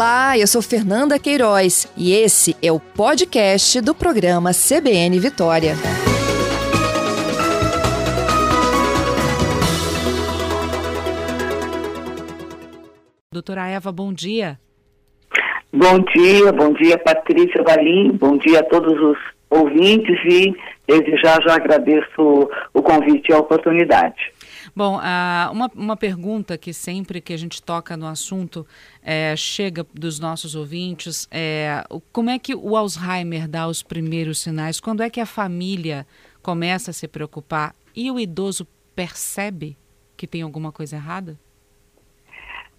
Olá, eu sou Fernanda Queiroz e esse é o podcast do programa CBN Vitória. Doutora Eva, bom dia. Bom dia, bom dia Patrícia Valim, bom dia a todos os ouvintes e desde já já agradeço o convite e a oportunidade. Bom, uh, uma, uma pergunta que sempre que a gente toca no assunto é, chega dos nossos ouvintes é como é que o Alzheimer dá os primeiros sinais? Quando é que a família começa a se preocupar e o idoso percebe que tem alguma coisa errada?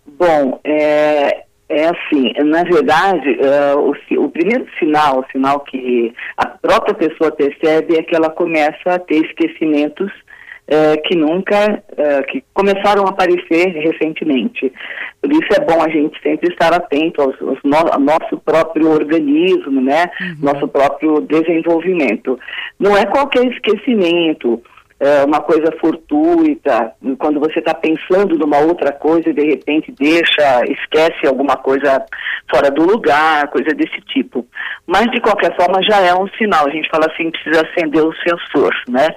Bom, é, é assim, na verdade, uh, o, o, primeiro sinal, o sinal que a própria pessoa percebe é que ela começa a ter esquecimentos uh, que nunca, uh, que começaram a aparecer recentemente. Por isso é bom a gente sempre estar atento aos, aos no, ao nosso próprio organismo, né? Uhum. Nosso próprio desenvolvimento. Não é qualquer esquecimento, é, uma coisa fortuita, quando você está pensando numa outra coisa e de repente deixa, esquece alguma coisa fora do lugar, coisa desse tipo. Mas de qualquer forma já é um sinal, a gente fala assim, precisa acender o sensor, né?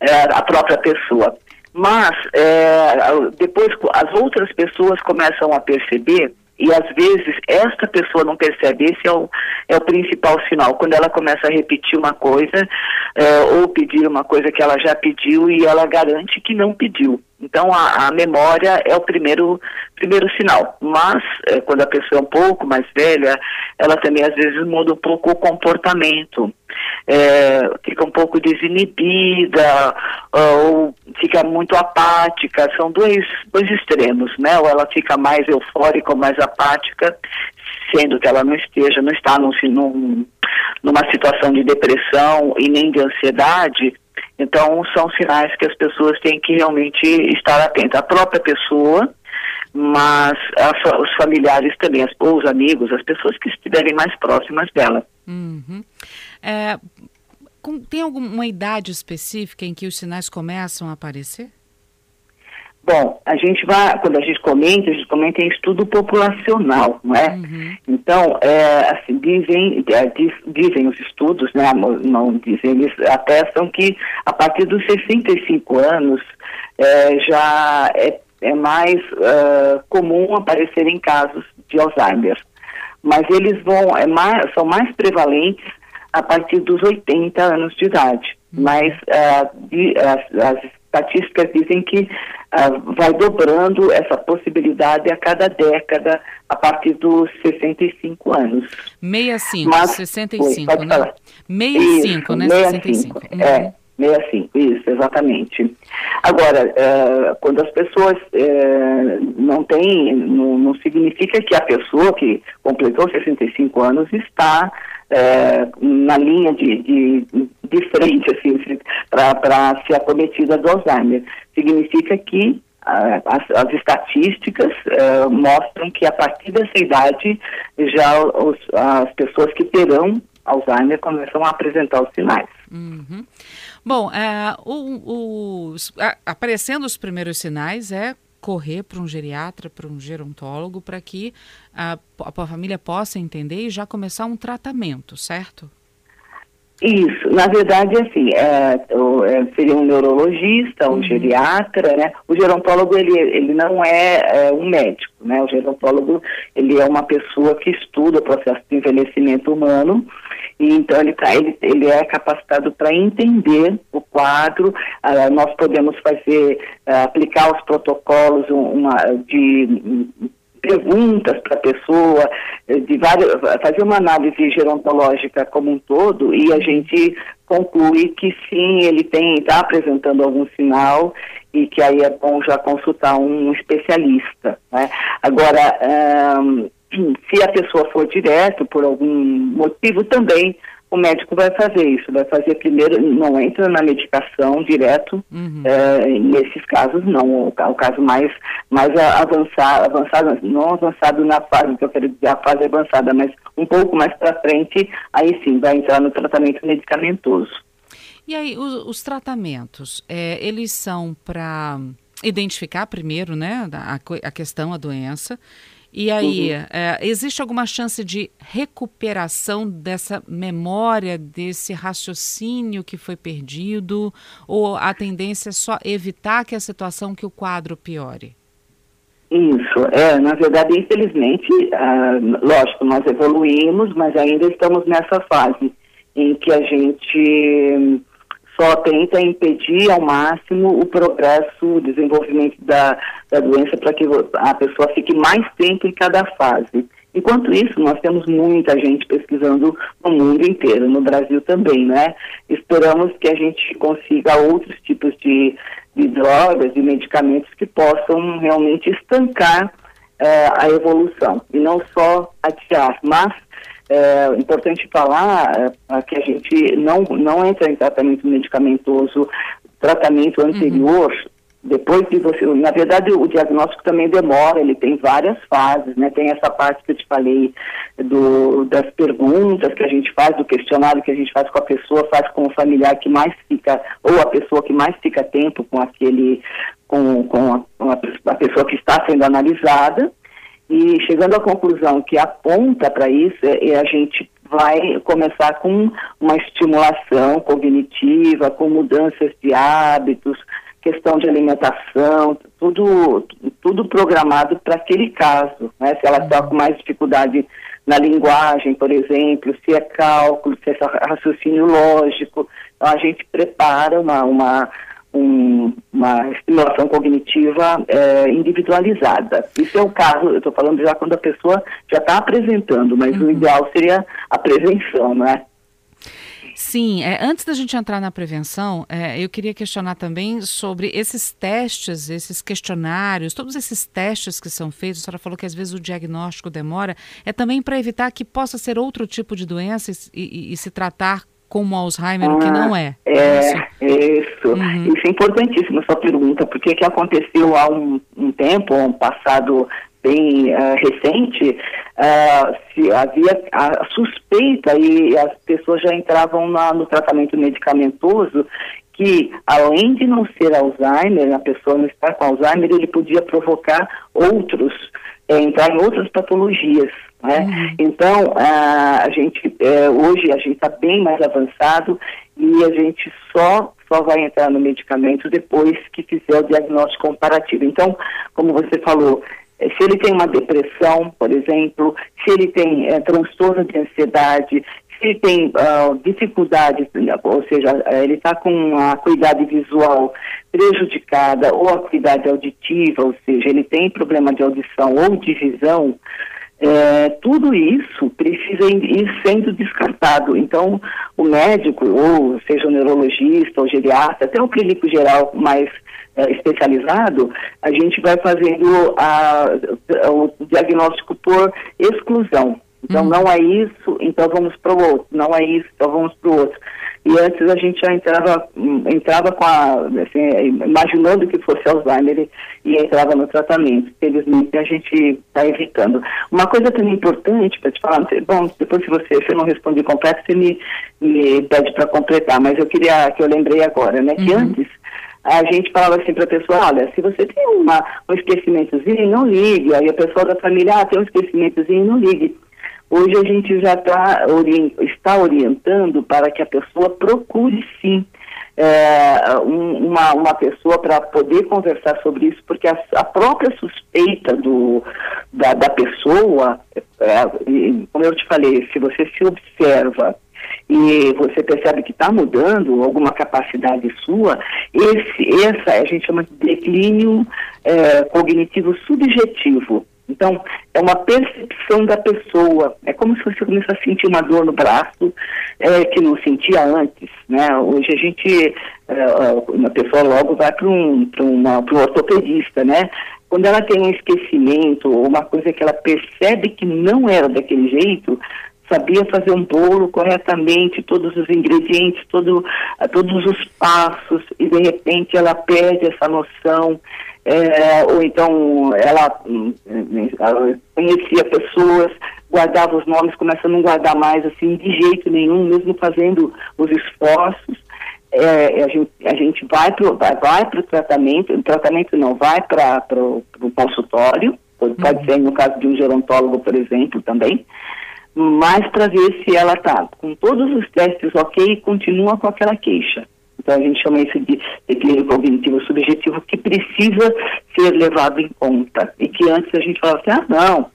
É, a própria pessoa. Mas é, depois as outras pessoas começam a perceber e às vezes esta pessoa não percebe, esse é o, é o principal sinal, quando ela começa a repetir uma coisa é, ou pedir uma coisa que ela já pediu e ela garante que não pediu. Então a, a memória é o primeiro, primeiro sinal. Mas é, quando a pessoa é um pouco mais velha, ela também às vezes muda um pouco o comportamento. É, fica um pouco desinibida ou fica muito apática. São dois, dois extremos, né? Ou ela fica mais eufórica ou mais apática, sendo que ela não esteja, não está num, num, numa situação de depressão e nem de ansiedade, então, são sinais que as pessoas têm que realmente estar atentas. A própria pessoa, mas a, os familiares também, as, os amigos, as pessoas que estiverem mais próximas dela. Uhum. É, com, tem alguma idade específica em que os sinais começam a aparecer? Bom, a gente vai, quando a gente comenta, a gente comenta em estudo populacional, não é? Uhum. Então, é, assim, dizem, é, diz, dizem os estudos, né, não dizem, eles atestam que a partir dos 65 anos é, já é, é mais uh, comum aparecer em casos de Alzheimer. Mas eles vão, é mais, são mais prevalentes a partir dos 80 anos de idade. Uhum. Mas uh, de, as, as estatísticas dizem que uh, vai dobrando essa possibilidade a cada década a partir dos 65 anos. 65, Mas, 65, oi, né? Falar. 65, né? 65. Uhum. É. 65, isso, exatamente. Agora, uh, quando as pessoas uh, não têm, não, não, significa que a pessoa que completou 65 anos está uh, na linha de, de, de frente, assim, para ser acometida do Alzheimer. Significa que as, as, estatísticas uh, mostram que a partir dessa idade já os, as pessoas que terão Alzheimer começam a apresentar os sinais. Uhum. Bom, é, o, o, aparecendo os primeiros sinais é correr para um geriatra, para um gerontólogo, para que a, a família possa entender e já começar um tratamento, certo? Isso, na verdade, assim, é, é, seria um neurologista, um uhum. geriatra, né? O gerontólogo, ele, ele não é, é, um médico, né? O gerontólogo, ele é uma pessoa que estuda o processo de envelhecimento humano então ele, tá, ele, ele é capacitado para entender o quadro, uh, nós podemos fazer, uh, aplicar os protocolos uma, de perguntas para a pessoa, eh, de várias, fazer uma análise gerontológica como um todo e a gente conclui que sim, ele tem está apresentando algum sinal e que aí é bom já consultar um especialista. Né? Agora, um, se a pessoa for direto por algum motivo também o médico vai fazer isso, vai fazer primeiro, não entra na medicação direto, uhum. é, nesses casos não, o, o, caso mais, mais avançado, avançado, não avançado na fase, que eu quero dizer, a fase avançada, mas um pouco mais para frente, aí sim, vai entrar no tratamento medicamentoso. E aí, os, os tratamentos, é, eles são para identificar primeiro, né, a, a questão, a doença, E aí, uhum. é, existe alguma chance de recuperação dessa memória, desse raciocínio que foi perdido? Ou a tendência é só evitar que a situação, que o quadro piore? Isso, é, na verdade, infelizmente, ah, lógico, nós evoluímos, mas ainda estamos nessa fase em que a gente só tenta impedir ao máximo o progresso, o desenvolvimento da, da doença para que a pessoa fique mais tempo em cada fase. Enquanto isso, nós temos muita gente pesquisando no mundo inteiro, no Brasil também, né? Esperamos que a gente consiga outros tipos de, de drogas, de medicamentos que possam realmente estancar eh, a evolução e não só adiar, mas é importante falar é, que a gente não, não entra em tratamento medicamentoso, tratamento uhum. anterior, uhum. depois de você. Na verdade, o diagnóstico também demora, ele tem várias fases, né? Tem essa parte que eu te falei do, das perguntas que a gente faz, do questionário que a gente faz com a pessoa, faz com o familiar que mais fica, ou a pessoa que mais fica tempo com aquele, com, com, a, com a, a pessoa que está sendo analisada. E chegando à conclusão que aponta para isso, é, é, a gente vai começar com uma estimulação cognitiva, com mudanças de hábitos, questão de alimentação, tudo, tudo programado para aquele caso. Né? Se ela está com mais dificuldade na linguagem, por exemplo, se é cálculo, se é raciocínio lógico, então a gente prepara uma, uma um, uma estimulação cognitiva é, individualizada. Isso é o caso, eu estou falando já quando a pessoa já está apresentando, mas uhum. o ideal seria a prevenção, não é? Sim, é, antes da gente entrar na prevenção, é, eu queria questionar também sobre esses testes, esses questionários, todos esses testes que são feitos. A senhora falou que às vezes o diagnóstico demora, é também para evitar que possa ser outro tipo de doença e, e, e se tratar como Alzheimer, ah, o que não é. É, isso. Isso, uhum. isso é importantíssimo, essa pergunta, porque que aconteceu há um, um tempo, um passado bem uh, recente, uh, se havia a suspeita e as pessoas já entravam na, no tratamento medicamentoso que, além de não ser Alzheimer, a pessoa não estar com Alzheimer, ele podia provocar outros, é, entrar em outras patologias. Né? Uhum. Então, a, a gente, é, hoje a gente está bem mais avançado e a gente só, só vai entrar no medicamento depois que fizer o diagnóstico comparativo. Então, como você falou, é, se ele tem uma depressão, por exemplo, se ele tem é, transtorno de ansiedade, se ele tem uh, dificuldades, ou seja, ele está com a acuidade visual prejudicada ou a acuidade auditiva, ou seja, ele tem problema de audição ou de visão, é, tudo isso precisa ir sendo descartado. Então, o médico, ou seja o neurologista, ou geriatra, até o clínico geral mais é, especializado, a gente vai fazendo a, o diagnóstico por exclusão. Então, hum. não é isso, então vamos para o outro. Não é isso, então vamos para o outro. E antes a gente já entrava, entrava com a, assim, imaginando que fosse Alzheimer e, entrava no tratamento. Felizmente a gente está evitando. Uma coisa também importante para te falar, bom, depois se você, se eu não respondi completo, você me, me pede para completar, mas eu queria, que eu lembrei agora, né, que uhum. antes a gente falava assim para a pessoa, olha, se você tem uma, um esquecimentozinho, não ligue. Aí a pessoa da família, ah, tem um esquecimentozinho, não ligue. Hoje a gente já tá, está orientando para que a pessoa procure sim é, um, uma, uma pessoa para poder conversar sobre isso, porque a, a própria suspeita do, da, da pessoa, é, como eu te falei, se você se observa e você percebe que está mudando alguma capacidade sua, esse, essa a gente chama de declínio é, cognitivo subjetivo. Então, é uma percepção da pessoa. É como se você começasse a sentir uma dor no braço é, que não sentia antes. Né? Hoje a gente, é, uma pessoa logo vai para um, um ortopedista, né? Quando ela tem um esquecimento ou uma coisa que ela percebe que não era daquele jeito, sabia fazer um bolo corretamente, todos os ingredientes, todo, todos os passos, e de repente ela perde essa noção é, ou então ela, hum, ela, conhecia pessoas, guardava os nomes, começa a não guardar mais assim de jeito nenhum, mesmo fazendo os esforços. É, a, gente, a gente vai para vai, o tratamento, o tratamento não vai para o consultório, pode, pode uhum. ser no caso de um gerontólogo, por exemplo, também, mas para ver se ela está com todos os testes ok e continua com aquela queixa. Então a gente chama isso de declínio cognitivo subjetivo que precisa ser levado em conta. E que antes a gente falava assim, ah não,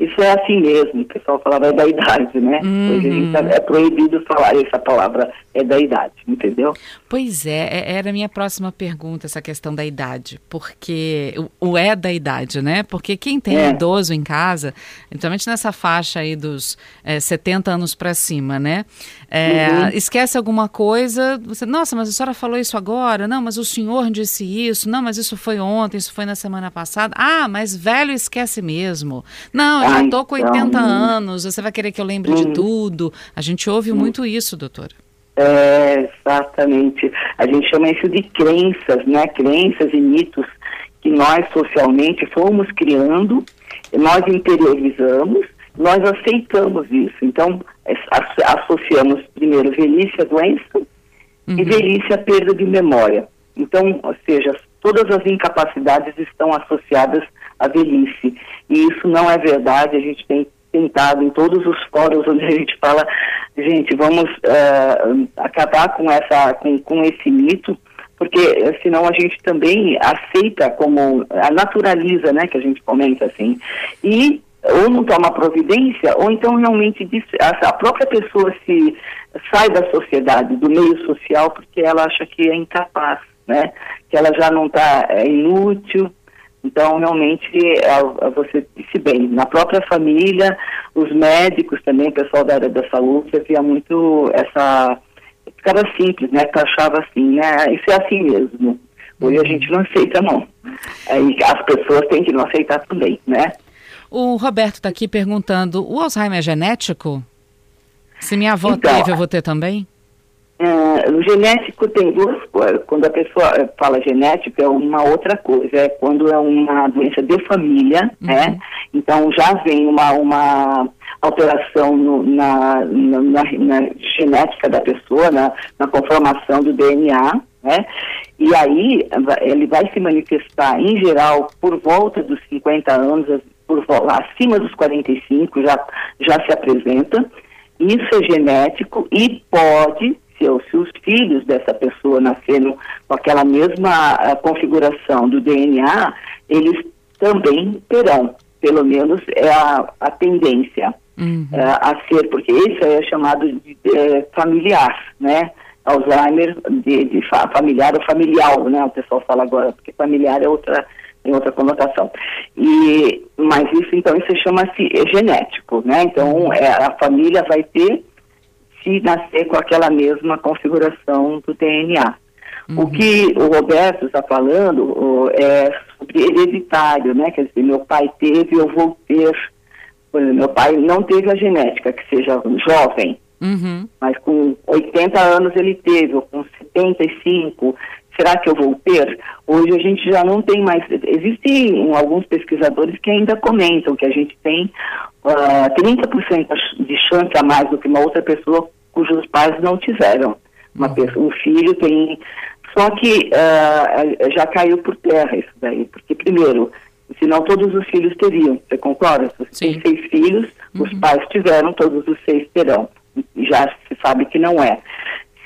isso é assim mesmo, o pessoal falava é da idade, né? Uhum. Hoje tá, é proibido falar essa palavra é da idade, entendeu? Pois é, é, era a minha próxima pergunta, essa questão da idade, porque o, o é da idade, né? Porque quem tem é. idoso em casa, principalmente nessa faixa aí dos é, 70 anos para cima, né? É, uhum. Esquece alguma coisa, você, nossa, mas a senhora falou isso agora? Não, mas o senhor disse isso? Não, mas isso foi ontem, isso foi na semana passada. Ah, mas velho esquece mesmo. Não, já estou com 80 então, anos, você vai querer que eu lembre de uhum. tudo. A gente ouve uhum. muito isso, doutora. É, exatamente. A gente chama isso de crenças, né? Crenças e mitos que nós socialmente fomos criando, nós interiorizamos, nós aceitamos isso. Então, associamos primeiro velhice à doença uhum. e velhice à perda de memória. Então, ou seja, todas as incapacidades estão associadas à velhice. E isso não é verdade, a gente tem tentado em todos os fóruns onde a gente fala, gente, vamos uh, acabar com, essa, com, com esse mito, porque eh, senão a gente também aceita como, a naturaliza, né, que a gente comenta assim, e ou não toma providência, ou então realmente a própria pessoa se sai da sociedade, do meio social, porque ela acha que é incapaz, né, que ela já não está, é inútil, então, realmente, é, você disse bem, na própria família, os médicos também, o pessoal da área da saúde, havia muito essa. Ficava simples, né? Que achava assim, né? Isso é assim mesmo. Hoje a gente não aceita, não. Aí as pessoas têm que não aceitar também, né? O Roberto está aqui perguntando: o Alzheimer é genético? Se minha avó então, teve, eu vou ter também? Uh, o genético tem duas coisas. Quando a pessoa eh, fala genético, é uma outra coisa. É quando é uma doença de família, uhum. né? Então já vem uma, uma alteração no, na, na, na, na, genética da pessoa, na, na conformação do DNA, né? E aí ele vai se manifestar, em geral, por volta dos 50 anos, por, acima dos 45 já, já se apresenta. Isso é genético e pode nasceu, se os filhos dessa pessoa nasceram com aquela mesma uh, configuração do DNA, eles também terão, pelo menos é a, a tendência uhum. uh, a ser, porque isso é chamado de, de familiar, né? Alzheimer de, de fa familiar ou familiar, né? O pessoal fala agora, porque familiar é outra em outra conotação. E, mas isso, então, isso chama-se genético, né? Então, é, a família vai ter se nascer com aquela mesma configuração do DNA. Uhum. O que o Roberto está falando é sobre hereditário, né? Quer dizer, meu pai teve, eu vou ter. Exemplo, meu pai não teve a genética, que seja jovem, uhum. mas com 80 anos ele teve, ou com 75, será que eu vou ter? Hoje a gente já não tem mais. Existem alguns pesquisadores que ainda comentam que a gente tem uh, ah, 30% de chance a mais do que uma outra pessoa cujos pais não tiveram. Uma uhum. pessoa, um filho tem. Só que uh, já caiu por terra isso daí, porque primeiro, senão todos os filhos teriam, você concorda? Se você tem seis filhos, uhum. os pais tiveram, todos os seis terão. Já se sabe que não é.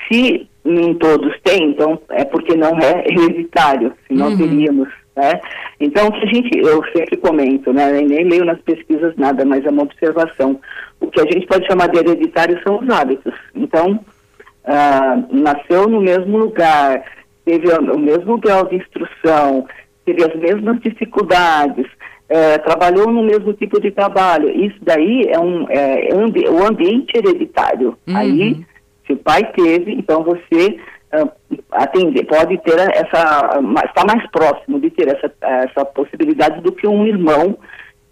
Se nem todos têm, então é porque não é hereditário, senão uhum. teríamos né? Então, que a gente, eu sempre comento, né? nem leio nas pesquisas nada, mas é uma observação. O que a gente pode chamar de hereditário são os hábitos. Então, ah, nasceu no mesmo lugar, teve o mesmo grau de instrução, teve as mesmas dificuldades, é, trabalhou no mesmo tipo de trabalho. Isso daí é, um, é, ambi o ambiente hereditário. Uhum. Aí, se o pai teve, então você uh, atender, pode ter essa, está mais próximo de ter essa, essa possibilidade do que um irmão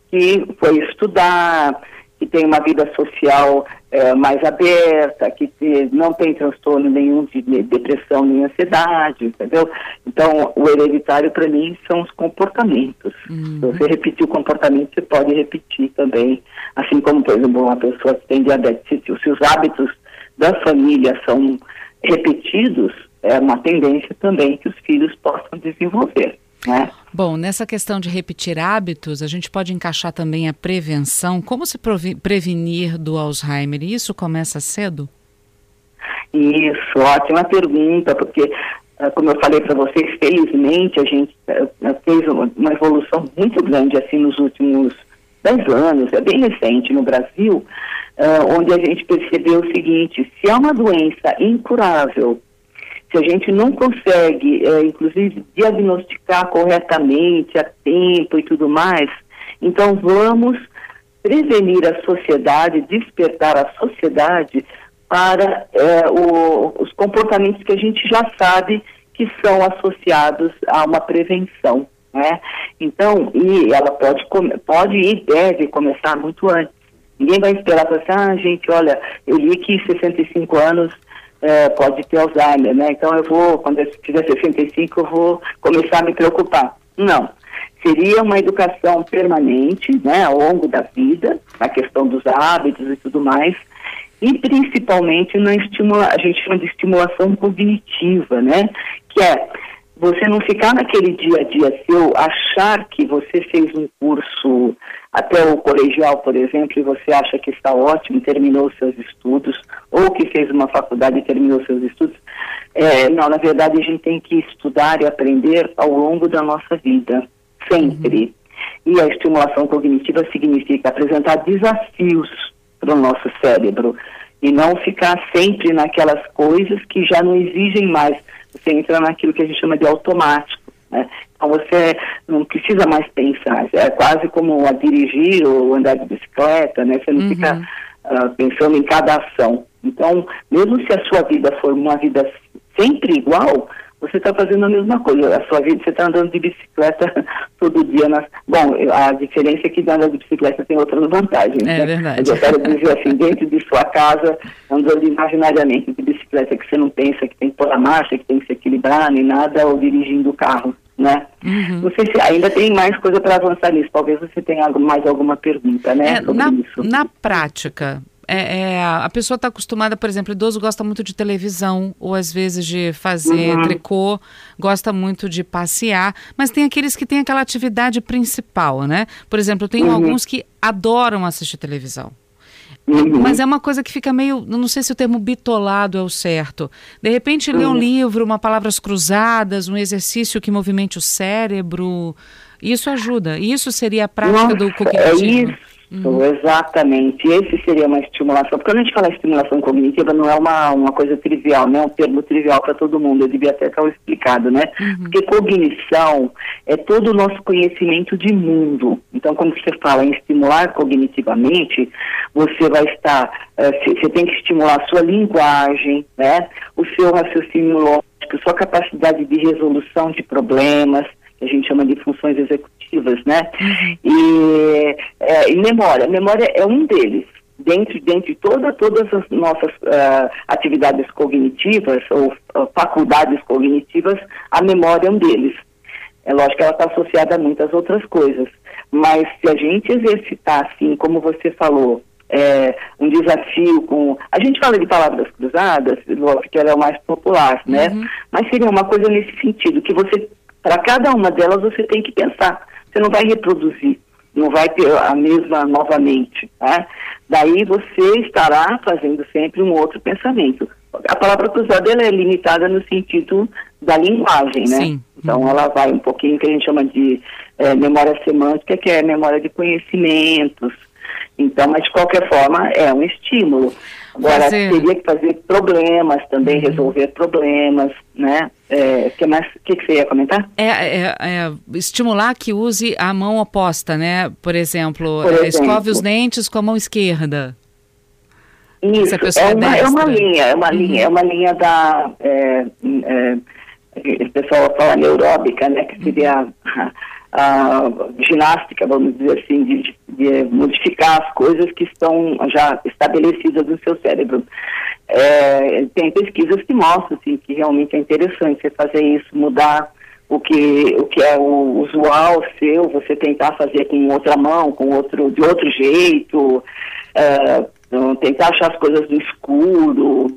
que foi estudar, que tem uma vida social é, mais aberta, que te, não tem transtorno nenhum de depressão nem ansiedade, entendeu? Então, o hereditário para mim são os comportamentos. Uhum. Se você repetir o comportamento, você pode repetir também. Assim como, por exemplo, uma pessoa que tem diabetes, se, se os hábitos da família são repetidos, é uma tendência também que os filhos possam desenvolver, né? Bom, nessa questão de repetir hábitos, a gente pode encaixar também a prevenção. Como se prevenir do Alzheimer? Isso começa cedo? Isso, ótima pergunta, porque, ah, como eu falei para vocês, felizmente a gente ah, ah, fez uma evolução muito grande assim nos últimos 10 anos, é bem recente no Brasil, onde a gente percebeu o seguinte: se é uma doença incurável, se a gente não consegue, é, inclusive, diagnosticar corretamente, a tempo e tudo mais, então vamos prevenir a sociedade, despertar a sociedade para é, o, os comportamentos que a gente já sabe que são associados a uma prevenção. Né? Então, e ela pode, pode e deve começar muito antes. Ninguém vai esperar para assim, ah, gente, olha, eu li que 65 anos é, pode ter Alzheimer, né? Então eu vou, quando eu tiver 65, eu vou começar a me preocupar. Não. Seria uma educação permanente, né, ao longo da vida, na questão dos hábitos e tudo mais, e principalmente na estimula, a gente chama de estimulação cognitiva, né? Que é você não ficar naquele dia a dia seu, achar que você fez um curso até o colegial, por exemplo, e você acha que está ótimo, terminou seus estudos, ou que fez uma faculdade e terminou seus estudos. É, não, na verdade, a gente tem que estudar e aprender ao longo da nossa vida, sempre. Uhum. E a estimulação cognitiva significa apresentar desafios para o nosso cérebro e não ficar sempre naquelas coisas que já não exigem mais. Você entra naquilo que a gente chama de automático. Né? Então você não precisa mais pensar. É quase como a dirigir ou andar de bicicleta, né? Você não uhum. fica uh, pensando em cada ação. Então, mesmo se a sua vida for uma vida sempre igual, você está fazendo a mesma coisa. A sua vida, você está andando de bicicleta todo dia. Nas... Bom, a diferença é que andar de bicicleta tem outras vantagens. É né? verdade. Eu quero dizer assim, dentro de sua casa, andando imaginariamente de bicicleta, que você não pensa que tem que pôr a marcha, que tem que se equilibrar, nem nada, ou dirigindo o carro né? Uhum. Não sei se ainda tem mais coisa para avançar nisso. Talvez você tenha mais alguma pergunta, né? É, na, isso. na prática, é, é, a pessoa está acostumada, por exemplo, idoso gosta muito de televisão, ou às vezes de fazer uhum. tricô, gosta muito de passear, mas tem aqueles que têm aquela atividade principal, né? Por exemplo, tem uhum. alguns que adoram assistir televisão. Uhum. Mas é uma coisa que fica meio, não sei se o termo bitolado é o certo. De repente, uhum. ler um livro, uma palavras cruzadas, um exercício que movimente o cérebro, isso ajuda. Isso seria a prática Nossa, do cognitivo. É isso. Uhum. Exatamente. Esse seria uma estimulação. Porque quando a gente fala estimulação cognitiva, não é uma, uma coisa trivial, não é um termo trivial para todo mundo. Eu devia até estar explicado, né? Uhum. Porque cognição é todo o nosso conhecimento de mundo. Então, quando você fala em estimular cognitivamente, você vai estar. Uh, você tem que estimular a sua linguagem, né? O seu raciocínio lógico, sua capacidade de resolução de problemas, que a gente chama de funções executivas né? Uhum. E, é, e memória. Memória é um deles. Dentro, dentro de toda, todas as nossas uh, atividades cognitivas ou uh, faculdades cognitivas, a memória é um deles. É lógico que ela está associada a muitas outras coisas. Mas se a gente exercitar, assim, como você falou, é, um desafio com. A gente fala de palavras cruzadas, lógico que ela é o mais popular, né? Uhum. Mas seria uma coisa nesse sentido, que você, para cada uma delas, você tem que pensar você não vai reproduzir, não vai ter a mesma novamente. Tá? Daí você estará fazendo sempre um outro pensamento. A palavra cruzada ela é limitada no sentido da linguagem, né? Sim. Então uhum. ela vai um pouquinho que a gente chama de é, memória semântica, que é memória de conhecimentos. Então, mas de qualquer forma é um estímulo. Agora, fazer... teria que fazer problemas também, uhum. resolver problemas, né? É, que mais, que, que você ia comentar? É, é, é, estimular que use a mão oposta, né? Por exemplo, Por exemplo escove os dentes com a mão esquerda. Isso, é uma, é uma linha, é uma uhum. linha, é uma linha da... É, é, o pessoal fala neuróbica, né? Que seria... Uhum a ginástica, vamos dizer assim, de, de, modificar as coisas que estão já estabelecidas no seu cérebro. É, tem pesquisas que mostram assim, que realmente é interessante você fazer isso, mudar o que, o que é o usual seu, você tentar fazer com outra mão, com outro, de outro jeito, é, tentar achar as coisas no escuro,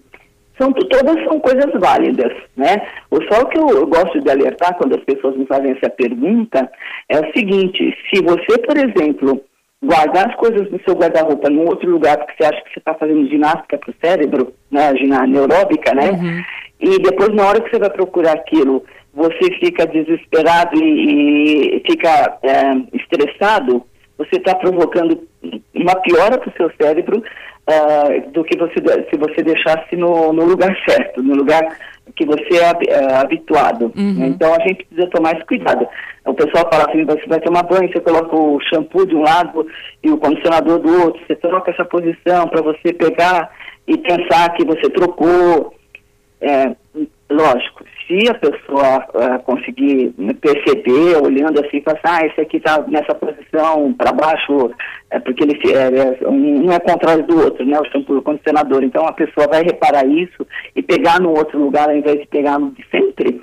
são, todas são coisas válidas, né? O só o que eu, eu, gosto de alertar quando as pessoas me fazem essa pergunta é o seguinte, se você, por exemplo, guardar as coisas do seu guarda-roupa num outro lugar porque você acha que você está fazendo ginástica para o cérebro, né, ginástica neuróbica, né? Uhum. E depois, na hora que você vai procurar aquilo, você fica desesperado e, e fica é, estressado, você está provocando uma piora para o seu cérebro uh, do que você, se você deixasse no, no, lugar certo, no lugar que você é uh, habituado. Uhum. Então a gente precisa tomar esse cuidado. O pessoal fala assim, você vai tomar banho, você coloca o shampoo de um lado e o condicionador do outro, você troca essa posição para você pegar e pensar que você trocou. É, lógico, se a pessoa uh, conseguir perceber, olhando assim, assim, ah, esse aqui está nessa posição para baixo, é porque ele é, é, um é contrário do outro, né, o shampoo o condicionador. Então a pessoa vai reparar isso e pegar no outro lugar ao invés de pegar no de sempre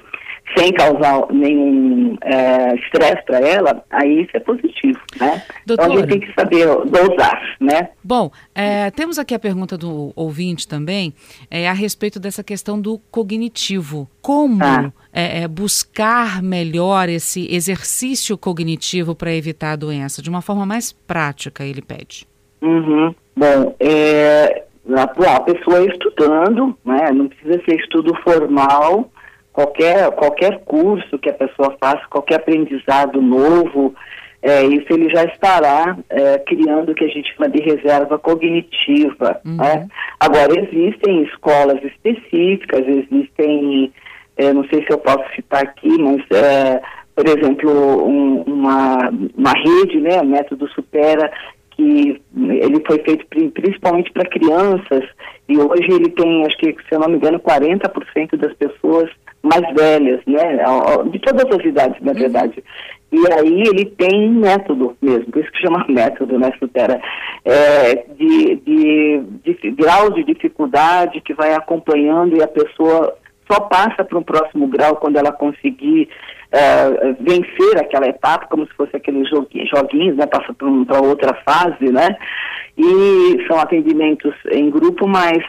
sem causar nenhum é, estresse é, para ela, aí isso é positivo, né? Doutora, então a gente tem que saber dosar, né? Bom, é, temos aqui a pergunta do ouvinte também, é, a respeito dessa questão do cognitivo. Como ah. é, buscar melhor esse exercício cognitivo para evitar a doença? De uma forma mais prática, ele pede. Uhum. Bom, é, a, a pessoa estudando, né? Não precisa ser estudo formal, qualquer, qualquer curso que a pessoa faça, qualquer aprendizado novo, é, isso ele já estará é, criando o que a gente chama de reserva cognitiva. Uhum. Né? Agora, existem escolas específicas, existem, é, não sei se eu posso citar aqui, mas, é, por exemplo, um, uma, uma rede, né, o método Supera, que ele foi feito principalmente para crianças, e hoje ele tem, acho que, se eu não me engano, 40% das pessoas mais velhas, né? De todas as idades, na uhum. verdade. E aí ele tem método mesmo, por isso que chama método, né, Sutera? É, de, de, de grau de dificuldade que vai acompanhando e a pessoa só passa para um próximo grau quando ela conseguir é, vencer aquela etapa, como se fosse aqueles joguinhos né, passa para outra fase, né? E são atendimentos em grupo, mas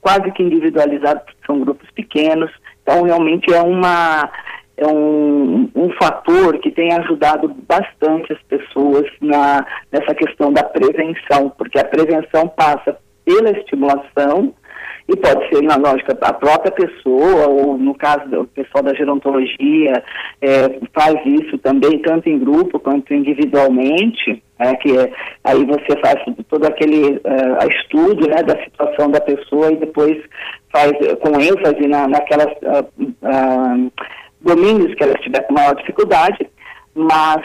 quase que individualizados, são grupos pequenos, então, realmente é, uma, é um, um fator que tem ajudado bastante as pessoas na, nessa questão da prevenção, porque a prevenção passa pela estimulação e pode ser, na lógica, a própria pessoa, ou no caso do pessoal da gerontologia, é, faz isso também, tanto em grupo quanto individualmente, é, que é, aí você faz todo aquele uh, estudo né, da situação da pessoa e depois faz com ênfase na, naquelas uh, uh, domínios que ela estiver com maior dificuldade, mas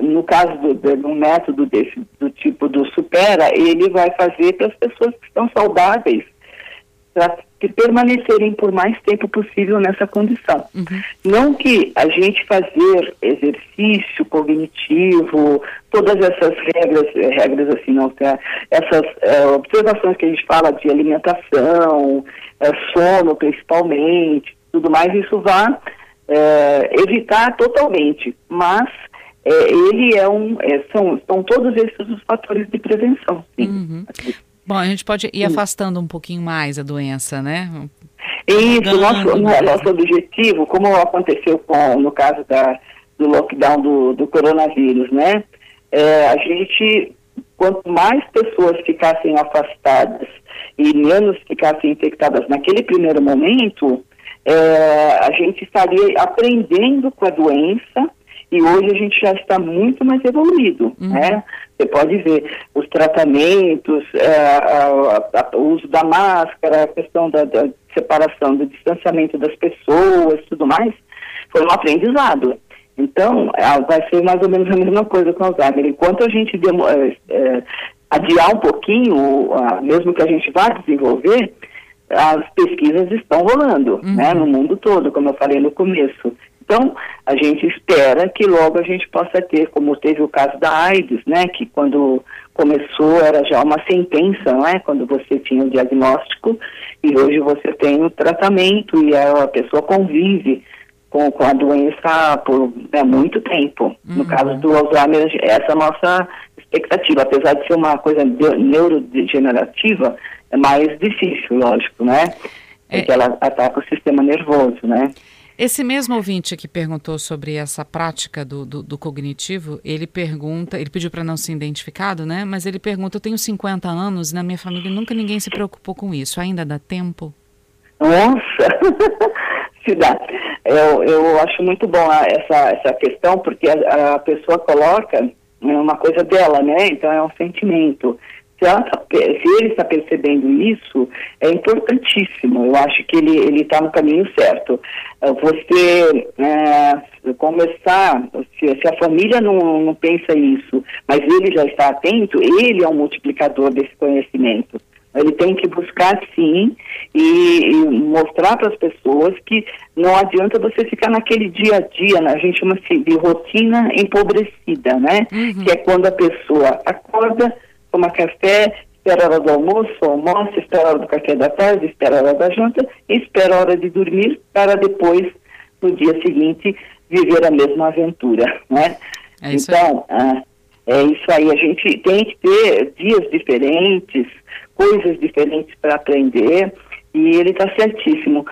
no caso de um método desse, do tipo do supera, ele vai fazer para as pessoas que estão saudáveis para que permanecerem por mais tempo possível nessa condição. Uhum. Não que a gente fazer exercício cognitivo, todas essas regras, eh, regras assim, não, tá? essas é, observações que a gente fala de alimentação, é, sono principalmente, tudo mais, isso vá é, evitar totalmente, mas ele é um, são, são todos esses os fatores de prevenção. Sim. Uhum. Bom, a gente pode ir afastando um pouquinho mais a doença, né? Isso, nosso, nosso objetivo, como aconteceu com, no caso da, do lockdown do, do coronavírus, né? É, a gente, quanto mais pessoas ficassem afastadas e menos ficassem infectadas naquele primeiro momento, é, a gente estaria aprendendo com a doença e hoje a gente já está muito mais evoluído, uhum. né? Você pode ver os tratamentos, é, o uso da máscara, a questão da, da, separação, do distanciamento das pessoas, tudo mais, foi um aprendizado. Então, vai ser mais ou menos a mesma coisa com o Alzheimer. Enquanto a gente é, é, adiar um pouquinho, mesmo que a gente vá desenvolver, as pesquisas estão rolando, uhum. né, no mundo todo, como eu falei no começo. Então, a gente espera que logo a gente possa ter, como teve o caso da AIDS, né, que quando começou era já uma sentença, não é? Quando você tinha o diagnóstico e hoje você tem o tratamento e a pessoa convive com, com a doença por né, muito tempo. Uhum. No caso do Alzheimer, essa é a nossa expectativa, apesar de ser uma coisa neurodegenerativa, é mais difícil, lógico, né? é. porque ela ataca o sistema nervoso, né? Esse mesmo ouvinte que perguntou sobre essa prática do, do, do cognitivo, ele pergunta, ele pediu para não ser identificado, né? Mas ele pergunta: eu tenho 50 anos e na minha família nunca ninguém se preocupou com isso. Ainda dá tempo? Nossa! se dá. Eu, eu acho muito bom essa, essa questão, porque a, a pessoa coloca é uma coisa dela, né? Então é um sentimento. Se, ela, tá se ele está percebendo isso, é importantíssimo. Eu acho que ele está no caminho certo. Eh, você é, começar, se, se, a família não, não pensa isso, mas ele já está atento, ele é um multiplicador desse conhecimento. Ele tem que buscar sim e, e mostrar para as pessoas que não adianta você ficar naquele dia a dia, a gente chama de rotina empobrecida, né? Uhum. Que é quando a pessoa acorda, toma café, espera a hora do almoço, almoça, espera a hora do café da tarde, espera a hora da janta e espera a hora de dormir para depois, no dia seguinte, viver a mesma aventura, né? É então, ah, é isso aí, a gente tem que ter dias diferentes, coisas diferentes para aprender e ele está certíssimo.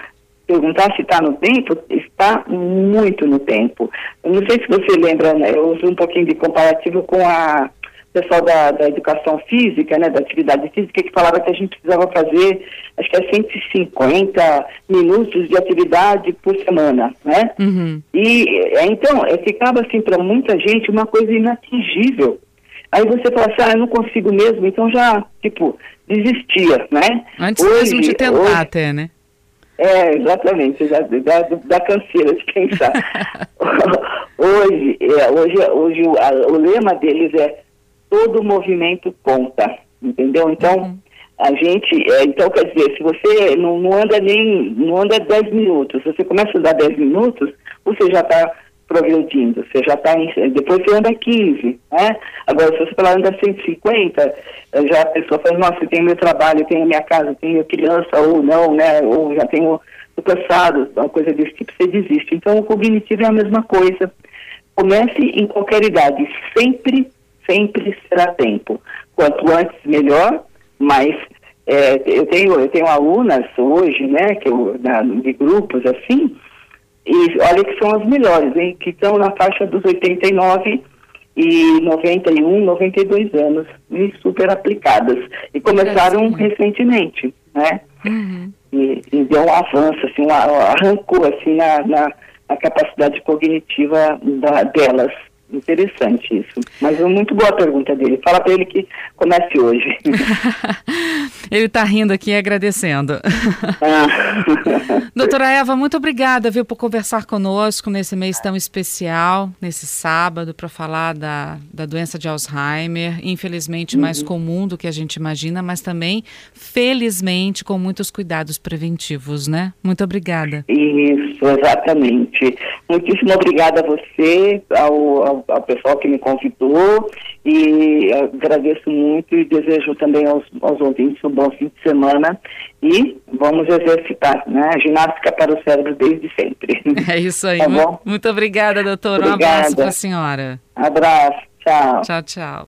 Perguntar se está no tempo, está muito no tempo. Eu não sei se você lembra, né, eu uso um pouquinho de comparativo com a pessoal da, da educação física, né, da atividade física, que falava que a gente precisava fazer, acho que é 150 minutos de atividade por semana, né? Uhum. E é, então, é, ficava assim para muita gente uma coisa inatingível. Aí você fala assim, ah, eu não consigo mesmo, então já, tipo, desistia, né? Antes hoje, mesmo de tentar hoje, até, né? É, exatamente, da, da, da canseira de pensar. hoje, é, hoje, hoje o, a, o lema deles é todo movimento conta, entendeu? Então, uhum. a gente, é, então quer dizer, se você não, não anda nem, não anda 10 minutos, se você começa a andar 10 minutos, você já está progredindo, você já está depois você anda 15, né? Agora, se você falar anda 150, já a pessoa fala, nossa, eu tenho meu trabalho, eu tenho minha casa, eu tenho criança, ou não, né? Ou já tenho, cansado, uma coisa desse tipo, você desiste. Então, o cognitivo é a mesma coisa. Comece em qualquer idade, sempre, sempre será tempo. Quanto antes, melhor, mas é, eu, tenho, eu tenho alunas hoje, né, que eu, na, de grupos assim, e olha que são as melhores, hein? Que estão na faixa dos 89 e 91, 92 anos, e super aplicadas. E começaram recentemente, né? Uhum. E, e, deu um avanço, assim, um, arrancou assim na, na, na capacidade cognitiva da, delas. Interessante isso. Mas é muito boa a pergunta dele. Fala para ele que comece hoje. ele está rindo aqui e agradecendo. Ah. Doutora Eva, muito obrigada viu, por conversar conosco nesse mês tão especial, nesse sábado, para falar da, da doença de Alzheimer. Infelizmente, mais uhum. comum do que a gente imagina, mas também, felizmente, com muitos cuidados preventivos, né? Muito obrigada. Isso, exatamente. Muitíssimo obrigada a você, ao, ao ao, pessoal que me convidou e agradeço muito e desejo também aos, aos ouvintes um bom fim de semana e vamos exercitar, né? Ginástica para o cérebro desde sempre. É isso aí. Tá muito, muito obrigada, doutora. Um abraço para a senhora. Abraço. Tchau. Tchau, tchau.